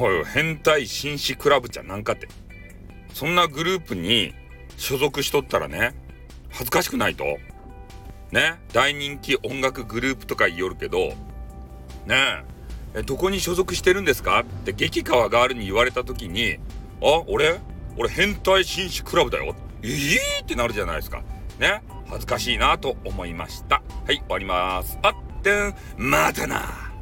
おい変態紳士クラブじゃなんかって。そんなグループに所属しとったらね、恥ずかしくないとね、大人気音楽グループとか言おるけど、ねえ、どこに所属してるんですか？って激川ガールに言われた時に、あ、俺？俺変態紳士クラブだよ。えー？ってなるじゃないですか。ね。恥ずかしいなと思いました。はい、終わります。あってん、またな。